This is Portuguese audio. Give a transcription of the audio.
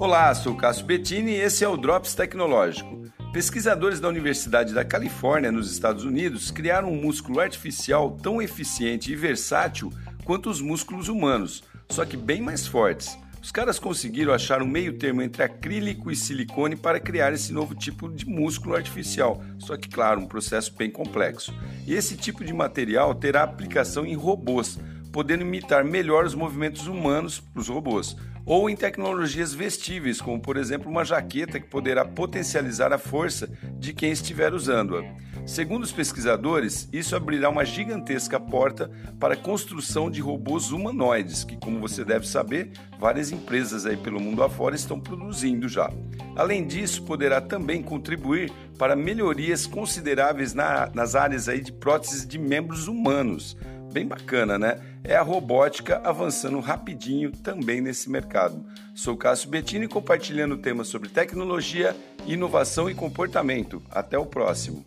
Olá, sou Cássio Bettini e esse é o Drops Tecnológico. Pesquisadores da Universidade da Califórnia, nos Estados Unidos, criaram um músculo artificial tão eficiente e versátil quanto os músculos humanos, só que bem mais fortes. Os caras conseguiram achar um meio termo entre acrílico e silicone para criar esse novo tipo de músculo artificial, só que, claro, um processo bem complexo. E esse tipo de material terá aplicação em robôs, podendo imitar melhor os movimentos humanos para os robôs, ou em tecnologias vestíveis, como por exemplo uma jaqueta que poderá potencializar a força de quem estiver usando-a. Segundo os pesquisadores, isso abrirá uma gigantesca porta para a construção de robôs humanoides, que, como você deve saber, várias empresas aí pelo mundo afora estão produzindo já. Além disso, poderá também contribuir para melhorias consideráveis na, nas áreas aí de próteses de membros humanos bem bacana, né? É a robótica avançando rapidinho também nesse mercado. Sou Cássio Bettini compartilhando temas sobre tecnologia, inovação e comportamento. Até o próximo.